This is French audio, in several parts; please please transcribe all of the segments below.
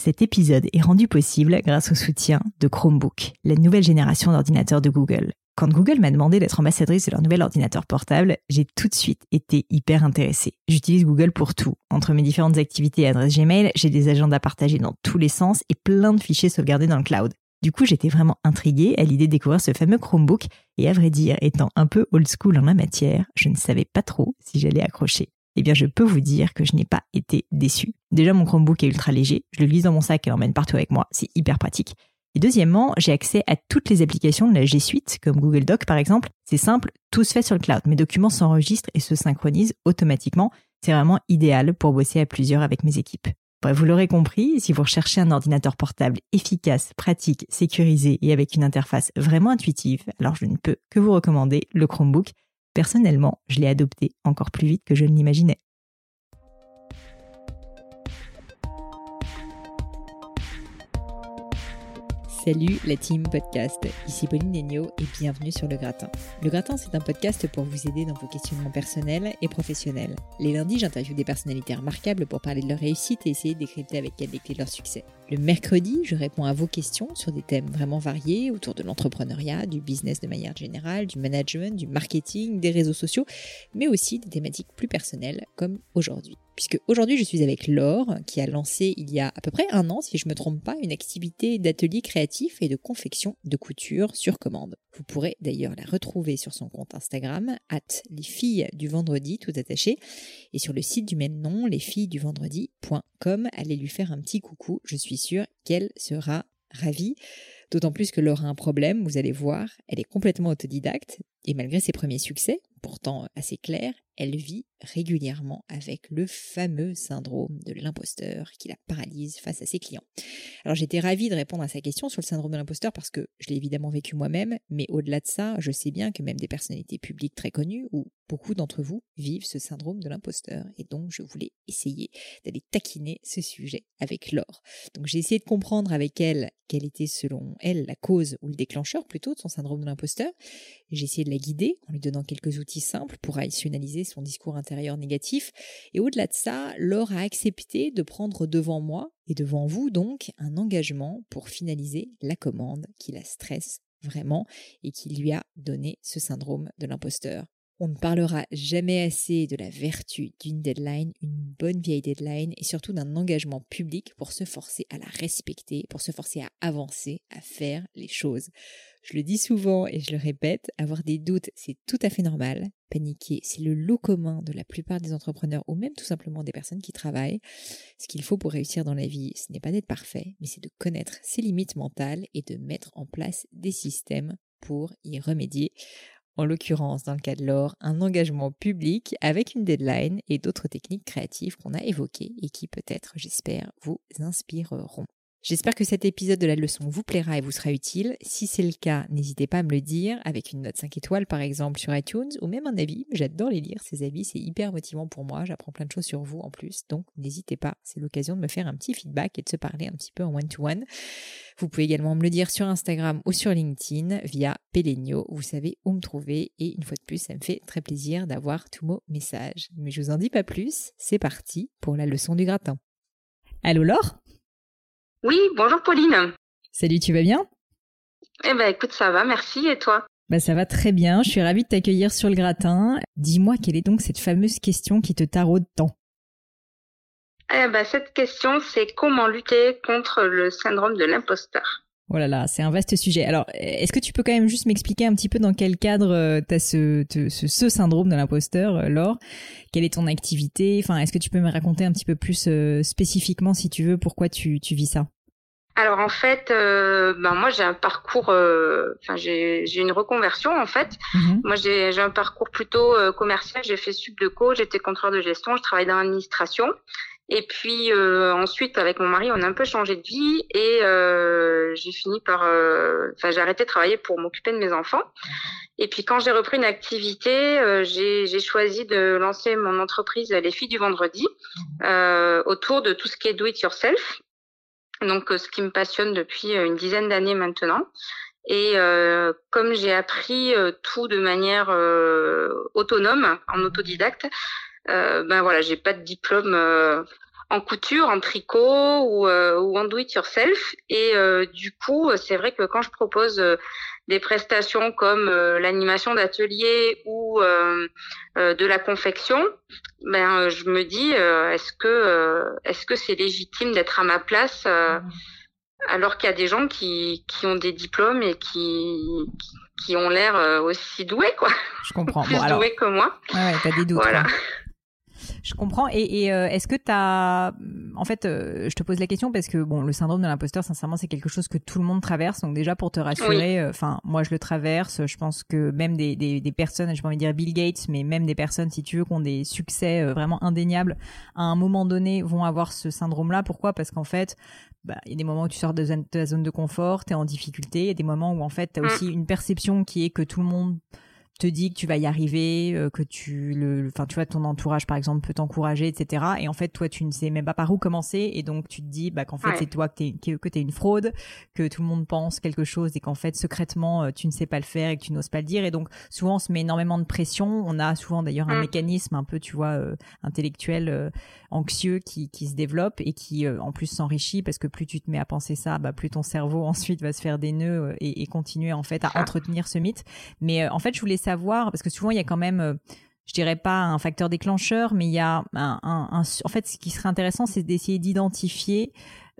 Cet épisode est rendu possible grâce au soutien de Chromebook, la nouvelle génération d'ordinateurs de Google. Quand Google m'a demandé d'être ambassadrice de leur nouvel ordinateur portable, j'ai tout de suite été hyper intéressée. J'utilise Google pour tout. Entre mes différentes activités et adresses Gmail, j'ai des agendas partagés dans tous les sens et plein de fichiers sauvegardés dans le cloud. Du coup, j'étais vraiment intriguée à l'idée de découvrir ce fameux Chromebook et à vrai dire, étant un peu old school en la matière, je ne savais pas trop si j'allais accrocher. Eh bien, je peux vous dire que je n'ai pas été déçue. Déjà, mon Chromebook est ultra léger, je le glisse dans mon sac et l'emmène partout avec moi, c'est hyper pratique. Et deuxièmement, j'ai accès à toutes les applications de la G Suite, comme Google Doc par exemple. C'est simple, tout se fait sur le cloud. Mes documents s'enregistrent et se synchronisent automatiquement. C'est vraiment idéal pour bosser à plusieurs avec mes équipes. Bref, vous l'aurez compris, si vous recherchez un ordinateur portable efficace, pratique, sécurisé et avec une interface vraiment intuitive, alors je ne peux que vous recommander le Chromebook. Personnellement, je l'ai adopté encore plus vite que je ne l'imaginais. Salut la team podcast, ici Pauline Negno et bienvenue sur Le Gratin. Le Gratin, c'est un podcast pour vous aider dans vos questionnements personnels et professionnels. Les lundis, j'interviewe des personnalités remarquables pour parler de leur réussite et essayer de décrypter avec elles les clés de leur succès. Le mercredi, je réponds à vos questions sur des thèmes vraiment variés autour de l'entrepreneuriat, du business de manière générale, du management, du marketing, des réseaux sociaux, mais aussi des thématiques plus personnelles comme aujourd'hui puisque aujourd'hui je suis avec Laure qui a lancé il y a à peu près un an, si je ne me trompe pas, une activité d'atelier créatif et de confection de couture sur commande. Vous pourrez d'ailleurs la retrouver sur son compte Instagram, at les filles du vendredi, tout attaché, et sur le site du même nom, lesfillesduvendredi.com. Allez lui faire un petit coucou, je suis sûre qu'elle sera ravie. D'autant plus que Laure a un problème, vous allez voir, elle est complètement autodidacte, et malgré ses premiers succès, pourtant assez clairs, elle vit régulièrement avec le fameux syndrome de l'imposteur qui la paralyse face à ses clients. Alors j'étais ravie de répondre à sa question sur le syndrome de l'imposteur parce que je l'ai évidemment vécu moi-même, mais au-delà de ça, je sais bien que même des personnalités publiques très connues ou beaucoup d'entre vous vivent ce syndrome de l'imposteur et donc je voulais essayer d'aller taquiner ce sujet avec Laure. Donc j'ai essayé de comprendre avec elle quelle était selon elle la cause ou le déclencheur plutôt de son syndrome de l'imposteur. J'ai essayé la guider en lui donnant quelques outils simples pour rationaliser son discours intérieur négatif. Et au-delà de ça, Laure a accepté de prendre devant moi et devant vous donc un engagement pour finaliser la commande qui la stresse vraiment et qui lui a donné ce syndrome de l'imposteur. On ne parlera jamais assez de la vertu d'une deadline, une bonne vieille deadline, et surtout d'un engagement public pour se forcer à la respecter, pour se forcer à avancer, à faire les choses. Je le dis souvent et je le répète, avoir des doutes, c'est tout à fait normal. Paniquer, c'est le lot commun de la plupart des entrepreneurs ou même tout simplement des personnes qui travaillent. Ce qu'il faut pour réussir dans la vie, ce n'est pas d'être parfait, mais c'est de connaître ses limites mentales et de mettre en place des systèmes pour y remédier. En l'occurrence, dans le cas de l'or, un engagement public avec une deadline et d'autres techniques créatives qu'on a évoquées et qui peut-être, j'espère, vous inspireront. J'espère que cet épisode de la leçon vous plaira et vous sera utile. Si c'est le cas, n'hésitez pas à me le dire avec une note 5 étoiles par exemple sur iTunes ou même un avis. J'adore les lire, ces avis, c'est hyper motivant pour moi. J'apprends plein de choses sur vous en plus, donc n'hésitez pas. C'est l'occasion de me faire un petit feedback et de se parler un petit peu en one-to-one. Vous pouvez également me le dire sur Instagram ou sur LinkedIn via Pelenio. Vous savez où me trouver et une fois de plus, ça me fait très plaisir d'avoir tous vos messages. Mais je vous en dis pas plus, c'est parti pour la leçon du gratin. Allô Laure? Oui, bonjour Pauline. Salut, tu vas bien? Eh ben écoute, ça va, merci. Et toi? Bah ça va très bien, je suis ravie de t'accueillir sur le gratin. Dis-moi quelle est donc cette fameuse question qui te taraude tant? Eh ben, Cette question, c'est comment lutter contre le syndrome de l'imposteur? Oh là là, c'est un vaste sujet. Alors, est-ce que tu peux quand même juste m'expliquer un petit peu dans quel cadre tu as ce, ce, ce, syndrome de l'imposteur, Laure? Quelle est ton activité? Enfin, est-ce que tu peux me raconter un petit peu plus spécifiquement, si tu veux, pourquoi tu, tu vis ça? Alors en fait, euh, ben moi j'ai un parcours, euh, enfin j'ai j'ai une reconversion en fait. Mhm. Moi j'ai j'ai un parcours plutôt euh, commercial. J'ai fait sub de co, j'étais contrôleur de gestion, je travaille dans l'administration. Et puis ensuite avec mon mari on a un peu changé de vie et j'ai fini par, enfin j'ai arrêté de travailler pour m'occuper de mes enfants. Et puis quand j'ai repris une activité, j'ai j'ai choisi de lancer mon entreprise Les Filles du Vendredi mhm. autour de tout ce qui est do it yourself donc euh, ce qui me passionne depuis euh, une dizaine d'années maintenant. Et euh, comme j'ai appris tout de manière autonome, en autodidacte, ben voilà, j'ai pas de diplôme en couture, en tricot ou, ou en do it yourself. Et du coup, c'est vrai que quand je propose des prestations comme euh, l'animation d'atelier ou euh, euh, de la confection, ben je me dis est-ce que est-ce que c'est légitime d'être à ma place alors qu'il y a des gens qui, qui ont des diplômes et qui qui ont l'air aussi doués quoi. Je comprends. Plus doués que moi. Ouais, t'as des doutes. Voilà. Je comprends. Et, et euh, est-ce que tu as... En fait, euh, je te pose la question parce que bon, le syndrome de l'imposteur, sincèrement, c'est quelque chose que tout le monde traverse. Donc déjà, pour te rassurer, euh, enfin, moi, je le traverse. Je pense que même des, des, des personnes, je pas envie de dire Bill Gates, mais même des personnes, si tu veux, qui ont des succès vraiment indéniables, à un moment donné, vont avoir ce syndrome-là. Pourquoi? Parce qu'en fait, bah, il y a des moments où tu sors de, ta zone de confort, tu es en difficulté. Il y a des moments où, en fait, tu as mm. aussi une perception qui est que tout le monde te dit que tu vas y arriver, euh, que tu le, enfin tu vois ton entourage par exemple peut t'encourager, etc. Et en fait toi tu ne sais même pas par où commencer et donc tu te dis bah qu'en fait c'est toi que t'es que, t'es une fraude, que tout le monde pense quelque chose et qu'en fait secrètement euh, tu ne sais pas le faire et que tu n'oses pas le dire et donc souvent on se met énormément de pression. On a souvent d'ailleurs un mm. mécanisme un peu tu vois euh, intellectuel anxieux qui qui se développe et qui en plus s'enrichit parce que plus tu te mets à penser ça, bah plus ton cerveau ensuite va se faire des nœuds et, et continuer en fait à entretenir ce mythe. Mais en fait je voulais savoir, parce que souvent il y a quand même, euh, je dirais pas un facteur déclencheur, mais il y a un, en fait, ce qui serait intéressant, c'est d'essayer d'identifier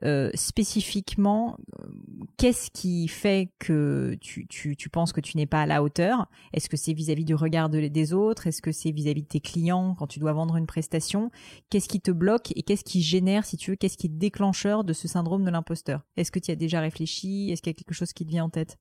euh, spécifiquement euh, qu'est-ce qui fait que tu, penses que tu n'es pas à la hauteur. Est-ce que c'est vis-à-vis du regard des autres? Est-ce que c'est vis-à-vis de tes clients quand tu dois vendre une prestation? Qu'est-ce qui te bloque et qu'est-ce qui génère, si tu veux, qu'est-ce qui est déclencheur de ce syndrome de l'imposteur? Est-ce que tu as déjà réfléchi? Est-ce qu'il y a quelque chose qui te vient en tête?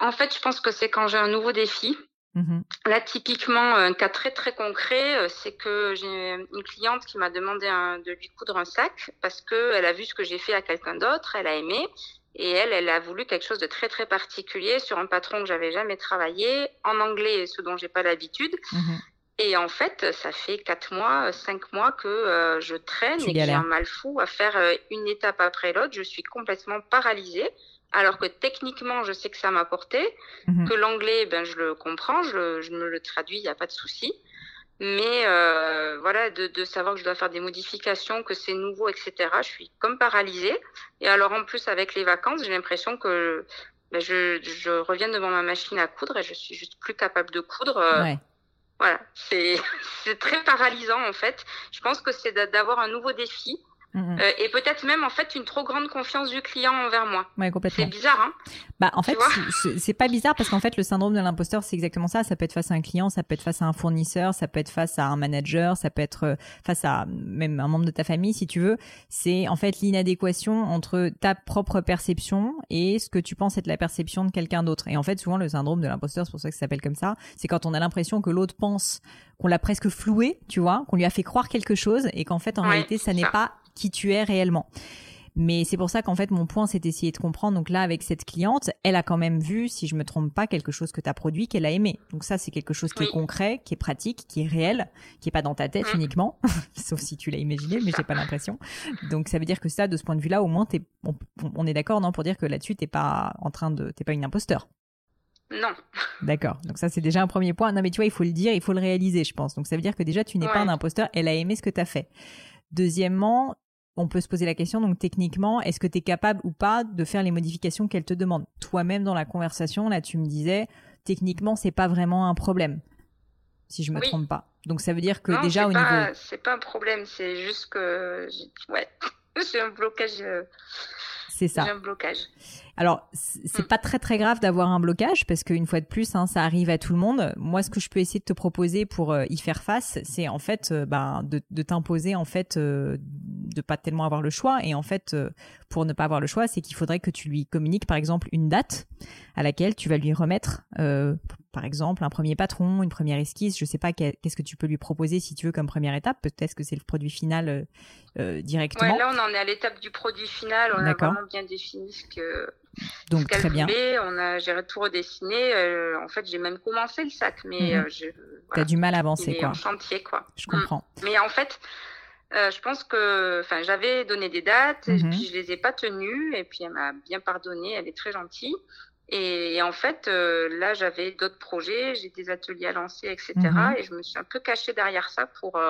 En fait, je pense que c'est quand j'ai un nouveau défi. Mmh Là, typiquement, un cas très très concret, euh, c'est que j'ai une cliente qui m'a demandé de lui coudre un sac parce qu'elle a vu ce que j'ai fait à quelqu'un d'autre, elle a aimé et elle, elle a voulu quelque chose de très très particulier sur un patron que j'avais jamais travaillé en anglais, ce dont j'ai pas l'habitude. Mmh et en fait, ça fait quatre mois, cinq mois que euh, je traîne et que j'ai un mal fou à faire euh, une étape après l'autre. Je suis complètement paralysée alors que techniquement, je sais que ça m'a porté, mhm. que l'anglais, ben, je le comprends, je, me le traduis, il n'y a pas de souci. Mais euh, voilà, de, savoir que je dois faire des modifications, que c'est nouveau, etc., je suis comme paralysée. Et alors, en plus, avec les vacances, j'ai l'impression que ben, je, reviens devant ma machine à coudre et je suis juste plus capable de coudre. Euh, voilà, c'est très paralysant, en fait. Je pense que c'est d'avoir un nouveau défi Mm, mm. Euh, et peut-être même en fait une trop grande confiance du client envers moi. Ouais, complètement. C'est bizarre, hein Bah en fait, c'est pas bizarre parce qu'en fait le syndrome de l'imposteur c'est exactement ça. Ça peut être face à un client, ça peut être face à un fournisseur, ça peut être face à un manager, ça peut être euh, face à même un membre de ta famille si tu veux. C'est en fait l'inadéquation entre ta propre perception et ce que tu penses être la perception de quelqu'un d'autre. Et en fait souvent le syndrome de l'imposteur, c'est pour ça que ça s'appelle comme ça, c'est quand on a l'impression que l'autre pense qu'on l'a presque floué, tu vois, qu'on lui a fait croire quelque chose et qu'en fait en réalité ça n'est pas qui tu es réellement. Mais c'est pour ça qu'en fait, mon point, c'est d'essayer de comprendre. Donc là, avec cette cliente, elle a quand même vu, si je me trompe pas, quelque chose que tu as produit, qu'elle a aimé. Donc ça, c'est quelque chose qui est concret, qui est pratique, qui est réel, qui est pas dans ta tête mmh. uniquement, sauf si tu l'as imaginé, mais j'ai pas l'impression. Donc ça veut dire que ça, de ce point de vue-là, au moins, es, on, est d'accord, non, pour dire que là-dessus, t'es pas en train de, t'es pas une imposteur. Non. D'accord. Donc ça, c'est déjà un premier point. Non, mais tu vois, il faut le dire, il faut le réaliser, je pense. Donc ça veut dire que déjà, tu n'es pas un imposteur. Elle a aimé ce que tu as fait. Deuxièmement, on peut se poser la question, donc techniquement, est-ce que tu es capable ou pas de faire les modifications qu'elle te demande? Toi-même, dans la conversation, là, tu me disais, techniquement, c'est pas vraiment un problème, si je me trompe pas. Donc ça veut dire que déjà au niveau. C'est pas un problème, c'est juste que ouais, j'ai un blocage. Euh, c'est ça. J'ai un blocage. Alors, c'est hmm. pas très très grave d'avoir un blocage parce qu'une fois de plus, hein, ça arrive à tout le monde. Moi, ce que je peux essayer de te proposer pour euh, y faire face, c'est en fait euh, ben, de, de t'imposer en fait euh, de pas tellement avoir le choix. Et en fait, euh, pour ne pas avoir le choix, c'est qu'il faudrait que tu lui communiques par exemple une date à laquelle tu vas lui remettre, par exemple, un premier patron, une première esquisse. Je sais pas qu'est-ce que tu peux lui proposer si tu veux comme première étape. Peut-être que c'est le produit final directement. Ouais, là, on en est à l'étape du produit final. On a vraiment bien défini ce que donc très bien. on a, j'ai tout redessiné. Euh, en fait, j'ai même commencé le sac, mais euh, T'as du mal à avancer, quoi. En chantier, quoi. Je comprends. Mm. Mais en fait, euh, je pense que, enfin, j'avais donné des dates, et mhm. puis je les ai pas tenues, et puis elle m'a bien pardonné. Elle est très gentille. Et, en fait, là, j'avais d'autres projets, j'ai des ateliers à lancer, etc. Mhm. Et je me suis un peu cachée derrière ça pour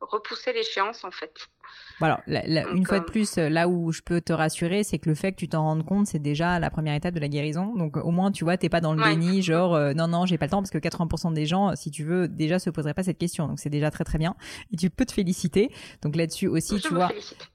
repousser l'échéance, en fait. Voilà, une fois de plus, là où je peux te rassurer, c'est que le fait que tu t'en rendes compte, c'est déjà la première étape de la guérison. Donc au moins, tu vois, t'es pas dans le déni, genre euh, non non, j'ai pas le temps parce que 80% des gens, si tu veux, déjà se poseraient pas cette question. Donc c'est déjà très très bien et tu peux te féliciter. Donc là-dessus aussi, tu vois.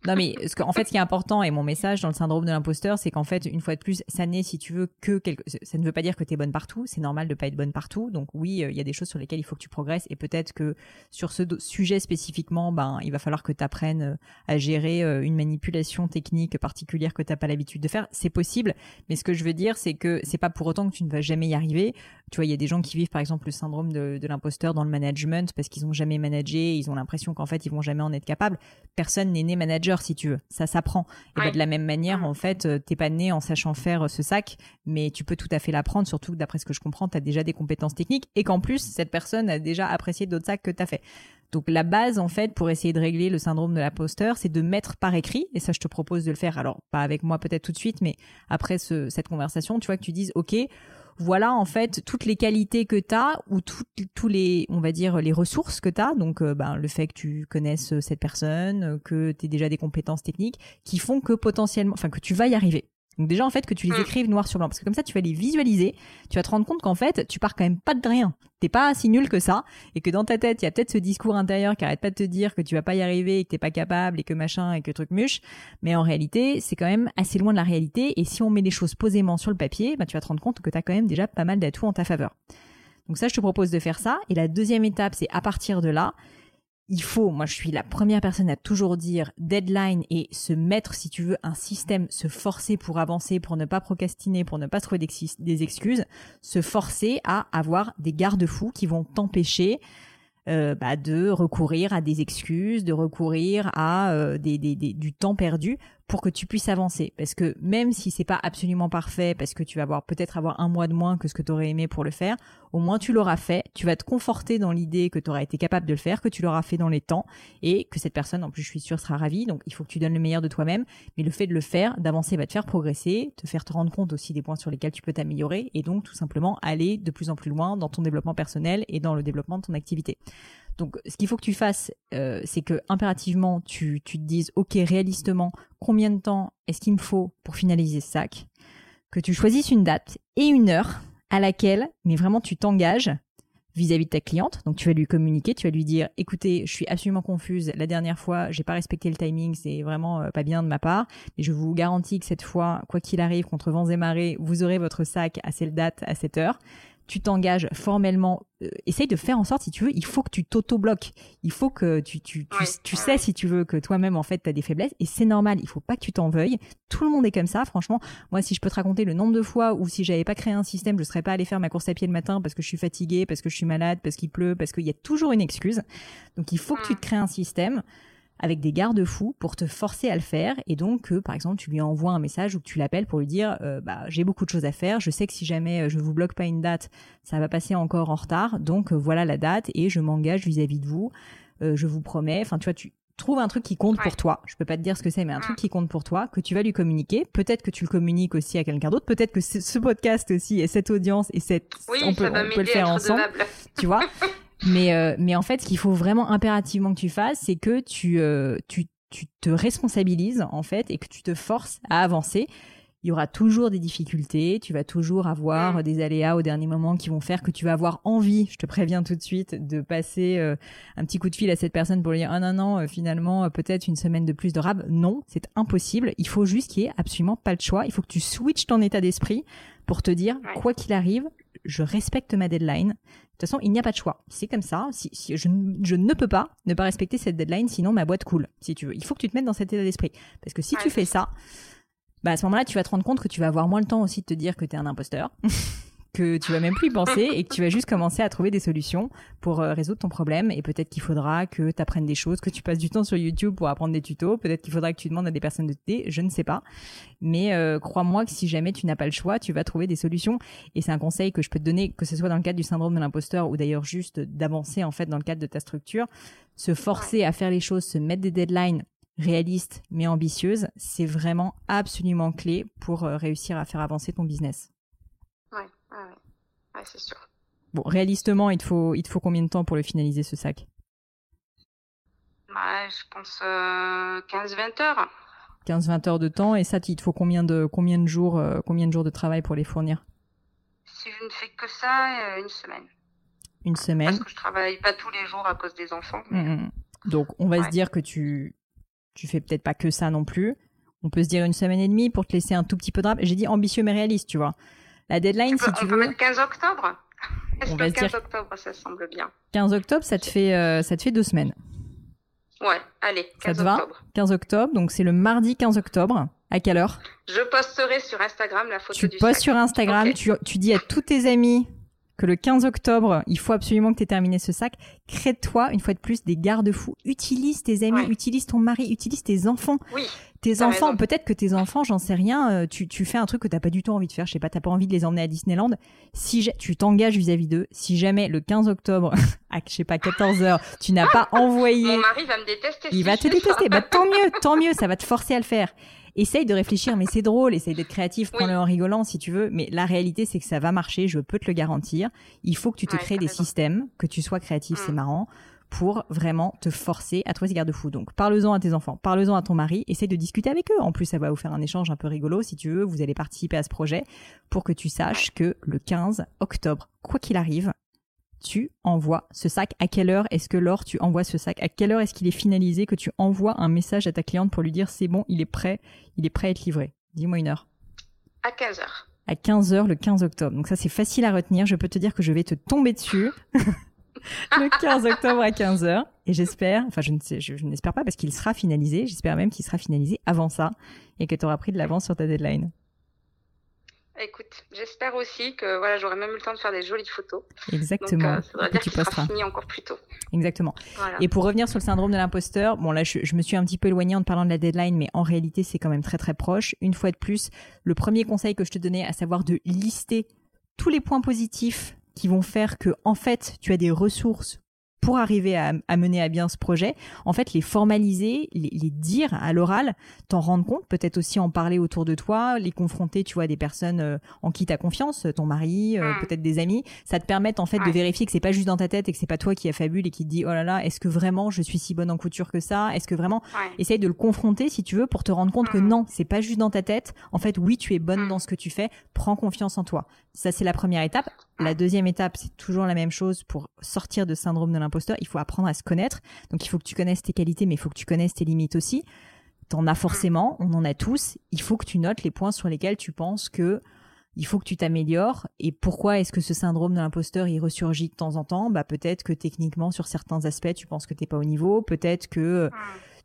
Non mais ce que, en fait, ce qui est important et mon message dans le syndrome de l'imposteur, c'est qu'en fait, une fois de plus, ça n'est si tu veux que quelque... ça ne veut pas dire que tu es bonne partout. C'est normal de pas être bonne partout. Donc oui, euh, il y a des choses sur lesquelles il faut que tu progresses et peut-être que sur ce sujet spécifiquement, ben il va falloir que tu apprennes euh, à gérer euh, une manipulation technique particulière que t'as pas l'habitude de faire. C'est possible, mais ce que je veux dire, c'est que c'est pas pour autant que tu ne vas jamais y arriver. Tu vois, il y a des gens qui vivent par exemple le syndrome de, l'imposteur dans le management parce qu'ils ont jamais managé, ils ont l'impression qu'en fait ils vont jamais en être capables. Personne n'est né manager si tu veux, ça s'apprend. Et bah, de la même manière, en fait, euh, t'es pas né en sachant faire ce sac, mais tu peux tout à fait l'apprendre. Surtout d'après ce que je comprends, tu as déjà des compétences techniques et qu'en plus cette personne a déjà apprécié d'autres sacs que tu as fait. Donc la base en fait pour essayer de régler le syndrome de l'imposteur, c'est de mettre par écrit et ça je te propose de le faire. Alors pas avec moi peut-être tout de suite, mais après cette conversation, tu vois que tu dises OK, voilà en fait toutes les qualités que tu as ou tous les on va dire les ressources que tu as donc euh, ben, le fait que tu connaisses cette personne, que tu aies déjà des compétences techniques qui font que potentiellement enfin que tu vas y arriver. Donc déjà en fait que tu les mm. écrives noir sur blanc parce que comme ça tu vas les visualiser, tu vas te rendre compte qu'en fait tu pars quand même pas de rien. T'es pas si nul que ça et que dans ta tête il y a peut-être ce discours intérieur qui arrête pas de te dire que tu vas pas y arriver et que t'es pas capable et que machin et que truc muche. Mais en réalité c'est quand même assez loin de la réalité et si on met les choses posément sur le papier, bah, tu vas te rendre compte que tu as quand même déjà pas mal d'atouts en ta faveur. Donc ça je te propose de faire ça et la deuxième étape c'est à partir de là il faut, moi je suis la première personne à toujours dire deadline et se mettre, si tu veux, un système, se forcer pour avancer, pour ne pas procrastiner, pour ne pas trouver des excuses, se forcer à avoir des garde-fous qui vont t'empêcher euh, bah, de recourir à des excuses, de recourir à euh, du temps perdu pour que tu puisses avancer. Parce que même si c'est pas absolument parfait, parce que tu vas peut-être avoir un mois de moins que ce que tu aurais aimé pour le faire, au moins tu l'auras fait. Tu vas te conforter dans l'idée que tu auras été capable de le faire, que tu l'auras fait dans les temps et que cette personne, en plus, je suis sûre, sera ravie. Donc il faut que tu donnes le meilleur de toi-même. Mais le fait de le faire, d'avancer, va te faire progresser, te faire te rendre compte aussi des points sur lesquels tu peux t'améliorer et donc tout simplement aller de plus en plus loin dans ton développement personnel et dans le développement de ton activité. Donc, ce qu'il faut que tu fasses, euh, c'est que impérativement, tu, tu te dises, ok, réalistement, combien de temps est-ce qu'il me faut pour finaliser ce sac? Que tu choisisses une date et une heure à laquelle, mais vraiment, tu t'engages vis-à-vis de ta cliente. Donc, tu vas lui communiquer, tu vas lui dire, écoutez, je suis absolument confuse. La dernière fois, j'ai pas respecté le timing, c'est vraiment euh, pas bien de ma part. Mais je vous garantis que cette fois, quoi qu'il arrive, contre vents et marées, vous aurez votre sac à cette date, à cette heure tu t'engages formellement, euh, essaye de faire en sorte, si tu veux, il faut que tu t'auto-bloques. Il faut que tu, tu, tu, tu sais, si tu veux, que toi-même, en fait, tu as des faiblesses. Et c'est normal, il faut pas que tu t'en veuilles. Tout le monde est comme ça, franchement. Moi, si je peux te raconter le nombre de fois où si j'avais pas créé un système, je serais pas allé faire ma course à pied le matin parce que je suis fatiguée, parce que je suis malade, parce qu'il pleut, parce qu'il y a toujours une excuse. Donc, il faut que tu te crées un système avec des garde-fous pour te forcer à le faire et donc que par exemple tu lui envoies un message ou que tu l'appelles pour lui dire euh, bah j'ai beaucoup de choses à faire je sais que si jamais euh, je vous bloque pas une date ça va passer encore en retard donc euh, voilà la date et je m'engage vis-à-vis de vous. Je vous promets enfin tu vois tu trouves un truc qui compte pour toi. Je peux pas te dire ce que c'est mais un truc qui compte pour toi que tu vas lui communiquer. Peut-être que tu le communiques aussi à quelqu'un d'autre. Peut-être que ce podcast aussi et cette audience et cette on peut, on peut le faire ensemble. tu vois? Mais, euh, mais en fait, ce qu'il faut vraiment impérativement que tu fasses, c'est que tu, euh, tu, tu te responsabilises, en fait, et que tu te forces à avancer. il y aura toujours des difficultés, tu vas toujours avoir des aléas au dernier moment qui vont faire que tu vas avoir envie, je te préviens tout de suite, de passer euh, un petit coup de fil à cette personne pour lui dire ah non non euh, finalement euh, peut-être une semaine de plus de rab. Non, c'est impossible. Il faut juste qu'il y ait absolument pas le choix. Il faut que tu switches ton état d'esprit pour te dire quoi qu'il arrive, je respecte ma deadline. De toute façon, il n'y a pas de choix. C'est comme ça. Si, je, ne peux pas ne pas respecter cette deadline, sinon ma boîte coule. Si tu veux, il faut que tu te mettes dans cet état d'esprit. Parce que si tu fais ça, bah à ce moment-là, tu vas te rendre compte que tu vas avoir moins le temps aussi de te dire que tu es un imposteur. que tu vas même plus y penser et que tu vas juste commencer à trouver des solutions pour euh, résoudre ton problème. Et peut-être qu'il faudra que tu apprennes des choses, que tu passes du temps sur YouTube pour apprendre des tutos. Peut-être qu'il faudra que tu demandes à des personnes de t'aider. Je ne sais pas. Mais euh, crois-moi que si jamais tu n'as pas le choix, tu vas trouver des solutions. Et c'est un conseil que je peux te donner, que ce soit dans le cadre du syndrome de l'imposteur ou d'ailleurs juste d'avancer en fait dans le cadre de ta structure. Se forcer à faire les choses, se mettre des deadlines réalistes mais ambitieuses, c'est vraiment absolument clé pour euh, réussir à faire avancer ton business. Ouais, ouais, ouais. c'est sûr. Bon, réalistement, il te faut, il te faut combien de temps pour le finaliser ce sac? Bah, Je pense 15-20 euh, heures. 15-20 heures de temps et ça, il te faut combien de, combien de jours, euh, combien de jours de travail pour les fournir? Si je ne fais que ça, une semaine. Une semaine. Parce que je travaille pas tous les jours à cause des enfants. Mmh, mmh. Donc, on va se dire que tu, tu fais peut-être pas que ça non plus. On peut se dire une semaine et demie pour te laisser un tout petit peu de rap. J'ai dit ambitieux mais réaliste, tu vois. La deadline, si tu on veux. On peut mettre 15 octobre. Est-ce que 15 octobre, ça semble bien? 15 octobre, ça te fait, euh, ça te fait deux semaines. Ouais, allez, 15 ça te octobre. Va 15 octobre, donc c'est le mardi 15 octobre. À quelle heure? Je posterai sur Instagram la photo tu du Tu postes sur Instagram, tu, tu dis à tous tes amis que le 15 octobre, il faut absolument que tu aies terminé ce sac. Crée-toi, une fois de plus, des garde-fous. Utilise tes amis, utilise ton mari, utilise tes enfants. Oui. Tes enfants, peut-être que tes enfants, j'en sais rien, euh, tu, tu fais un truc que t'as pas du tout envie de faire. Je sais pas, t'as pas envie de les emmener à Disneyland. Si tu t'engages vis-à-vis d'eux, si jamais le 15 octobre, à je sais pas 14 heures, tu n'as pas envoyé. Mon mari va me détester. Il va te détester. Bah tant mieux, tant mieux, ça va te forcer à le faire essaye de réfléchir, mais c'est drôle, essaye d'être créatif, prends-le en rigolant si tu veux, mais la réalité c'est que ça va marcher, je peux te le garantir. Il faut que tu te crées des systèmes, que tu sois créatif, c'est mm. marrant, pour vraiment te forcer à trouver ces garde-fous. Donc parle-en à tes enfants, parle-en à ton mari, essaye de discuter avec eux. En plus, ça va vous faire un échange un peu rigolo si tu veux, vous allez participer à ce projet pour que tu saches que le 15 octobre, quoi qu'il arrive, tu envoies ce sac À quelle heure est-ce que Laure, tu envoies ce sac À quelle heure est-ce qu'il est finalisé que tu envoies un message à ta cliente pour lui dire c'est bon, il est prêt, il est prêt à être livré Dis-moi une heure. À 15 heures. À 15 heures le 15 octobre. Donc ça c'est facile à retenir. Je peux te dire que je vais te tomber dessus. le 15 octobre à 15 heures. Et j'espère, enfin je ne sais, je, n'espère pas parce qu'il sera finalisé. J'espère même qu'il sera finalisé avant ça et que tu auras pris de l'avance sur ta deadline. Écoute, j'espère aussi que voilà, j'aurai même eu le temps de faire des jolies photos. Exactement. Donc, euh, ça voudrait dire qu'il sera fini encore plus tôt. Exactement. Et pour revenir sur le syndrome de l'imposteur, bon là, je, je, me suis un petit peu éloignée en te parlant de la deadline, mais en réalité, c'est quand même très très proche. Une fois de plus, le premier conseil que je te donnais, à savoir de lister tous les points positifs qui vont faire que en fait, tu as des ressources pour arriver à, mener à bien ce projet, en fait, les formaliser, les, dire à l'oral, t'en rendre compte, peut-être aussi en parler autour de toi, les confronter, tu vois, à des personnes euh, en qui tu as confiance, ton mari, euh, mm. peut-être des amis, ça te permet en fait de vérifier que c'est pas juste dans ta tête et que c'est pas toi qui a fabule et qui te dit oh là là, est-ce que vraiment je suis si bonne en couture que ça? Est-ce que vraiment essaye de le confronter si tu veux pour te rendre compte que mm. non, c'est pas juste dans ta tête. En fait, oui, tu es bonne mm. dans ce que tu fais, prends confiance en toi. Ça c'est la première étape. La deuxième étape, c'est toujours la même chose pour sortir de syndrome de l'imposteur. Il faut apprendre à se connaître. Donc, il faut que tu connaisses tes qualités, mais il faut que tu connaisses tes limites aussi. T'en as forcément, on en a tous. Il faut que tu notes les points sur lesquels tu penses que il faut que tu t'améliores. Et pourquoi est-ce que ce syndrome de l'imposteur, il ressurgit de temps en temps? Bah peut-être que techniquement, sur certains aspects, tu penses que t'es pas au niveau. Peut-être que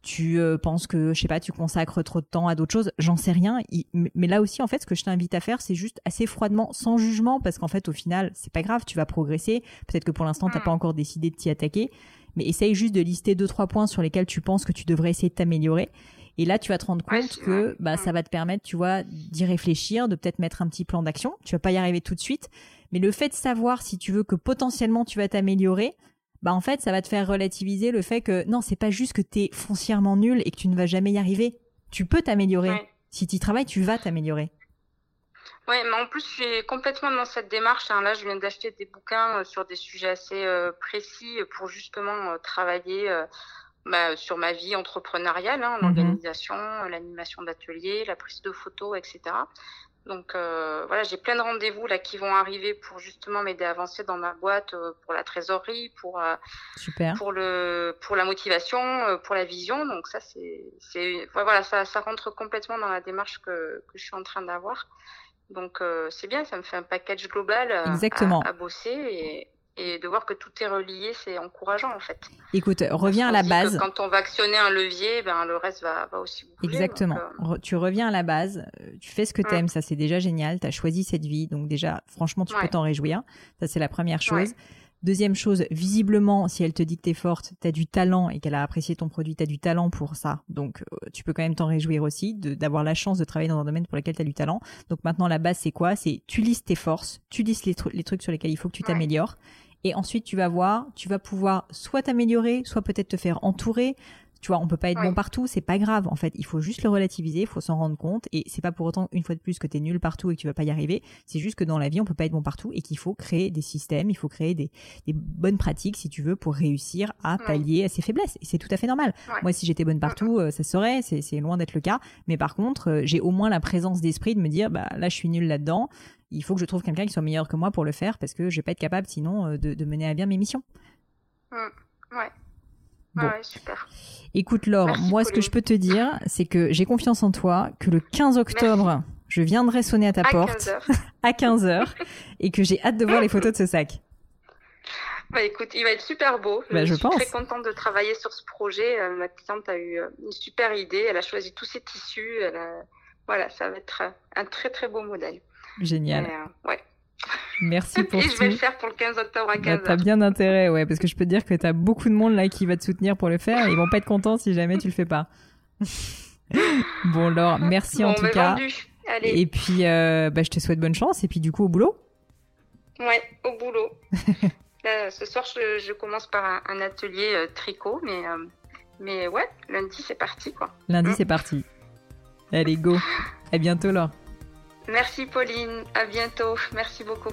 tu euh, penses que, je sais pas, tu consacres trop de temps à d'autres choses, j'en sais rien. mais là aussi, en fait, ce que je t'invite à faire, c'est juste assez froidement, sans jugement, parce qu'en fait, au final, c'est pas grave, tu vas progresser. Peut-être que pour l'instant, t'as pas encore décidé de t'y attaquer, mais essaye juste de lister deux trois points sur lesquels tu penses que tu devrais essayer de t'améliorer. Et là, tu vas te rendre compte que bah ça va te permettre, tu vois, d'y réfléchir, de peut-être mettre un petit plan d'action. Tu vas pas y arriver tout de suite, mais le fait de savoir si tu veux que potentiellement tu vas t'améliorer, bah en fait, ça va te faire relativiser le fait que non, c'est pas juste que tu es foncièrement nul et que tu ne vas jamais y arriver. Tu peux t'améliorer. Si tu travailles, tu vas t'améliorer. Oui, mais en plus, je suis complètement dans cette démarche. Hein. Là, je viens d'acheter des bouquins euh, sur des sujets assez euh, précis pour justement euh, travailler bah, sur ma vie entrepreneuriale, hein, mmh l'organisation, l'animation d'ateliers, la prise de photos, etc. Donc euh, voilà, j'ai plein de rendez-vous là qui vont arriver pour justement m'aider à avancer dans ma boîte, euh, pour la trésorerie, pour euh, Super. pour le pour la motivation, pour la vision. Donc ça c'est c'est voilà ça ça rentre complètement dans la démarche que que je suis en train d'avoir. Donc c'est bien, ça me fait un package global Exactement. À, à, bosser et et de voir que tout est relié, c'est encourageant en fait. Écoute, reviens à la base. Quand on va actionner un levier, ben, le reste va, va aussi bouger. Exactement. Euh, tu reviens à la base, euh, tu fais ce que tu aimes, ça c'est déjà génial, tu as choisi cette vie, donc déjà, franchement, tu peux t'en réjouir. Ça c'est la première chose. Deuxième chose, visiblement, si elle te dit que t'es forte, t'as du talent et qu'elle a apprécié ton produit, t'as du talent pour ça. Donc, euh, tu peux quand même t'en réjouir aussi d'avoir la chance de travailler dans un domaine pour lequel t'as du talent. Donc maintenant, la base, c'est quoi? C'est tu listes tes forces, tu listes les, les, trucs sur lesquels il faut que tu t'améliores. Et ensuite, tu vas voir, tu vas pouvoir soit t'améliorer, soit peut-être te faire entourer. Tu vois, on peut pas être bon partout, c'est pas grave. En fait, il faut juste le relativiser, il faut s'en rendre compte. Et c'est pas pour autant une fois de plus que tu es nul partout et que tu vas pas y arriver. C'est juste que dans la vie, on peut pas être bon partout et qu'il faut créer des systèmes, il faut créer des, des, bonnes pratiques, si tu veux, pour réussir à pallier à ses faiblesses. Et c'est tout à fait normal. Moi, si j'étais bonne partout, euh, ça serait, c'est loin d'être le cas. Mais par contre, euh, j'ai au moins la présence d'esprit de me dire, bah là, je suis nul là-dedans il faut que je trouve quelqu'un qui soit meilleur que moi pour le faire parce que je vais pas être capable sinon euh, de, mener à bien mes missions. Mmh, ouais. Ouais, super. Écoute Laure, moi ce que je peux te dire, c'est que j'ai confiance en toi, que le 15 octobre, je viendrai sonner à ta porte à 15h et que j'ai hâte de voir les photos de ce sac. Bah écoute, il va être super beau. Bah, je, suis très contente de travailler sur ce projet. Euh, ma cliente a eu euh, une super idée. Elle a choisi tous ses tissus. Voilà, ça va être un très très beau modèle. Génial. Euh, ouais. Merci pour Et tout. je vais le faire pour le 15 octobre à 15 bah, T'as bien intérêt, ouais, parce que je peux te dire que t'as beaucoup de monde là qui va te soutenir pour le faire et ils vont pas être contents si jamais tu le fais pas. bon, Laure, merci en tout cas. Allez. Et puis, euh, bah, je te souhaite bonne chance et puis du coup au boulot. Ouais, au boulot. ce soir, je, commence par un, atelier euh, tricot, mais, mais ouais, lundi c'est parti quoi. Lundi mm. c'est parti. Allez, go. À bientôt, Laure. Merci Pauline, à bientôt, merci beaucoup.